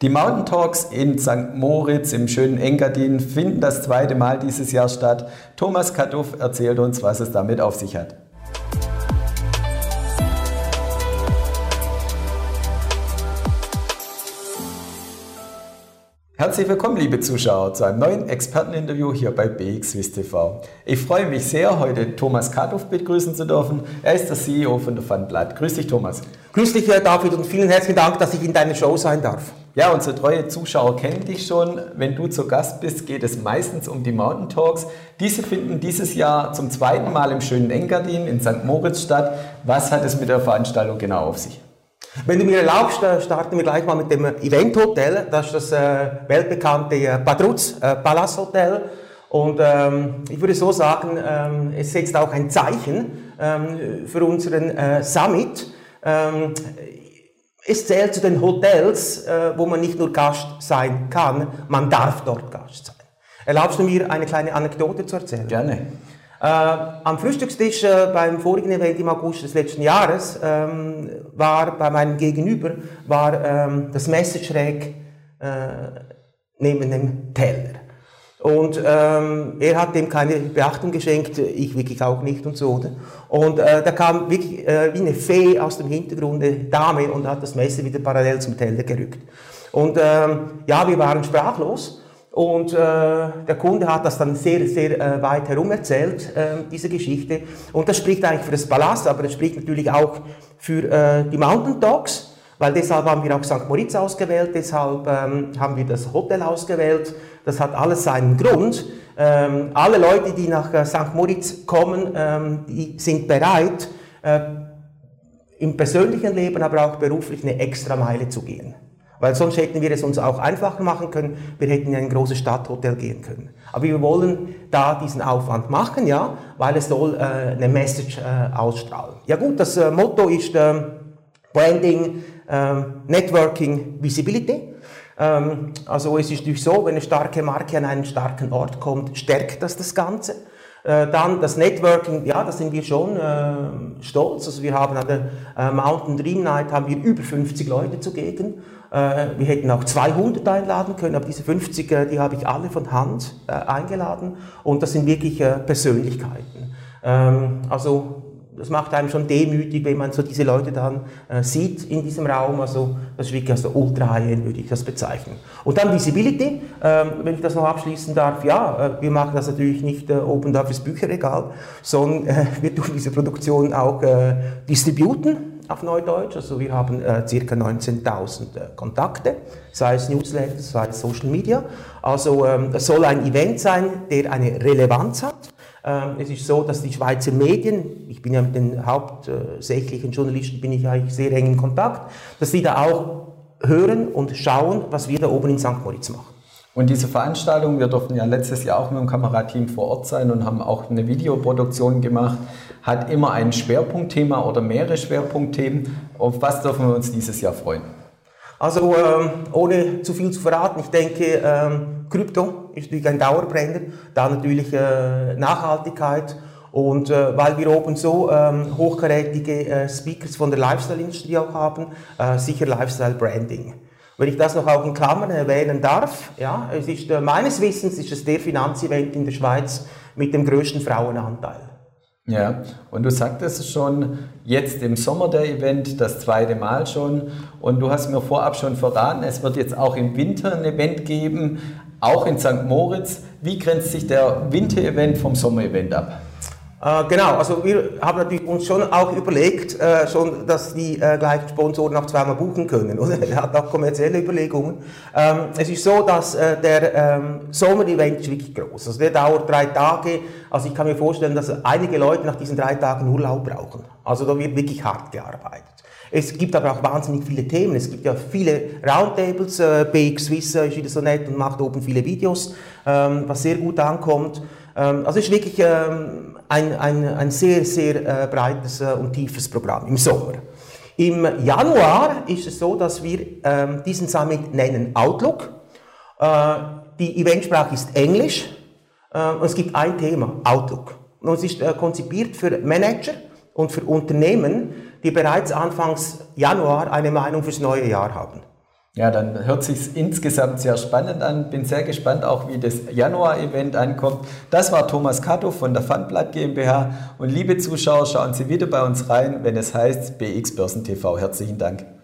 Die Mountain Talks in St. Moritz im schönen Engadin finden das zweite Mal dieses Jahr statt. Thomas Kaduff erzählt uns, was es damit auf sich hat. Herzlich willkommen, liebe Zuschauer, zu einem neuen Experteninterview hier bei BXWIS TV. Ich freue mich sehr, heute Thomas Kaduff begrüßen zu dürfen. Er ist der CEO von der Funblatt. Grüß dich, Thomas. Grüß dich, David, und vielen herzlichen Dank, dass ich in deiner Show sein darf. Ja, unsere treue Zuschauer kennen dich schon. Wenn du zu Gast bist, geht es meistens um die Mountain Talks. Diese finden dieses Jahr zum zweiten Mal im schönen Engadin in St. Moritz statt. Was hat es mit der Veranstaltung genau auf sich? Wenn du mir erlaubst, äh, starten wir gleich mal mit dem Event Hotel. Das ist das äh, weltbekannte äh, Padruz äh, Palace Hotel. Und ähm, ich würde so sagen, ähm, es setzt auch ein Zeichen ähm, für unseren äh, Summit. Ähm, es zählt zu den Hotels, äh, wo man nicht nur Gast sein kann, man darf dort Gast sein. Erlaubst du mir eine kleine Anekdote zu erzählen? Gerne. Äh, am Frühstückstisch äh, beim vorigen Event im August des letzten Jahres ähm, war bei meinem Gegenüber war ähm, das Messer schräg neben dem Teller. Und ähm, er hat dem keine Beachtung geschenkt, ich wirklich auch nicht und so. Oder? Und äh, da kam wirklich äh, wie eine Fee aus dem Hintergrund, eine Dame, und hat das Messer wieder parallel zum Teller gerückt. Und ähm, ja, wir waren sprachlos. Und äh, der Kunde hat das dann sehr, sehr äh, weit herum erzählt, äh, diese Geschichte. Und das spricht eigentlich für das Palast, aber das spricht natürlich auch für äh, die Mountain Dogs, weil deshalb haben wir auch St. Moritz ausgewählt, deshalb ähm, haben wir das Hotel ausgewählt. Das hat alles seinen Grund. Ähm, alle Leute, die nach äh, St. Moritz kommen, ähm, die sind bereit, äh, im persönlichen Leben, aber auch beruflich eine extra Meile zu gehen. Weil sonst hätten wir es uns auch einfacher machen können. Wir hätten in ein großes Stadthotel gehen können. Aber wir wollen da diesen Aufwand machen, ja, weil es soll äh, eine Message äh, ausstrahlen. Ja gut, das äh, Motto ist äh, Branding, äh, Networking, Visibility. Ähm, also es ist natürlich so, wenn eine starke Marke an einen starken Ort kommt, stärkt das das Ganze. Äh, dann das Networking, ja, da sind wir schon äh, stolz. Also wir haben an der äh, Mountain Dream Night haben wir über 50 Leute zugegen. Äh, wir hätten auch 200 einladen können, aber diese 50, äh, die habe ich alle von Hand äh, eingeladen und das sind wirklich Persönlichkeiten. Ähm, also das macht einem schon demütig, wenn man so diese Leute dann äh, sieht in diesem Raum. Also das ist wirklich also ultra high würde ich das bezeichnen. Und dann Visibility, ähm, wenn ich das noch abschließen darf. Ja, äh, wir machen das natürlich nicht äh, oben da fürs Bücherregal, sondern wir tun diese Produktion auch distributen auf Neudeutsch. Also wir haben äh, ca. 19.000 äh, Kontakte, sei es Newsletter, sei es Social Media. Also ähm, es soll ein Event sein, der eine Relevanz hat. Ähm, es ist so, dass die Schweizer Medien, ich bin ja mit den hauptsächlichen Journalisten bin ich eigentlich sehr eng in Kontakt, dass die da auch hören und schauen, was wir da oben in St. Moritz machen. Und diese Veranstaltung, wir durften ja letztes Jahr auch mit dem Kamerateam vor Ort sein und haben auch eine Videoproduktion gemacht, hat immer ein Schwerpunktthema oder mehrere Schwerpunktthemen. Auf was dürfen wir uns dieses Jahr freuen? Also ähm, ohne zu viel zu verraten, ich denke, ähm, Krypto ist natürlich ein Dauerbrenner, da natürlich äh, Nachhaltigkeit und äh, weil wir oben so ähm, hochkarätige äh, Speakers von der Lifestyle-Industrie auch haben, äh, sicher Lifestyle-Branding. Wenn ich das noch auch in Klammern erwähnen darf, ja, es ist äh, meines Wissens ist es der Finanzevent in der Schweiz mit dem größten Frauenanteil. Ja, und du sagtest schon, jetzt im Sommer der Event, das zweite Mal schon. Und du hast mir vorab schon verraten, es wird jetzt auch im Winter ein Event geben, auch in St. Moritz. Wie grenzt sich der Winter-Event vom Sommer-Event ab? Äh, genau, also wir haben natürlich uns schon auch überlegt, äh, schon, dass die äh, gleichen Sponsoren auch zweimal buchen können. Oder? Er hat auch kommerzielle Überlegungen. Ähm, es ist so, dass äh, der ähm, Sommer-Event ist wirklich groß. Also der dauert drei Tage. Also ich kann mir vorstellen, dass einige Leute nach diesen drei Tagen Urlaub brauchen. Also da wird wirklich hart gearbeitet. Es gibt aber auch wahnsinnig viele Themen. Es gibt ja viele Roundtables. Äh, BX Swiss ist wieder so nett und macht oben viele Videos, ähm, was sehr gut ankommt. Ähm, also es ist wirklich ähm, ein, ein, ein sehr, sehr äh, breites äh, und tiefes Programm im Sommer. Im Januar ist es so, dass wir diesen Summit nennen Outlook. Äh, die Eventsprache ist Englisch äh, und es gibt ein Thema, Outlook. Und es ist äh, konzipiert für Manager und für Unternehmen, die bereits Anfangs Januar eine Meinung fürs neue Jahr haben. Ja, dann hört sich insgesamt sehr spannend an. Bin sehr gespannt auch, wie das Januar-Event ankommt. Das war Thomas Kato von der Fundblatt GmbH. Und liebe Zuschauer, schauen Sie wieder bei uns rein, wenn es heißt BX Börsen TV. Herzlichen Dank.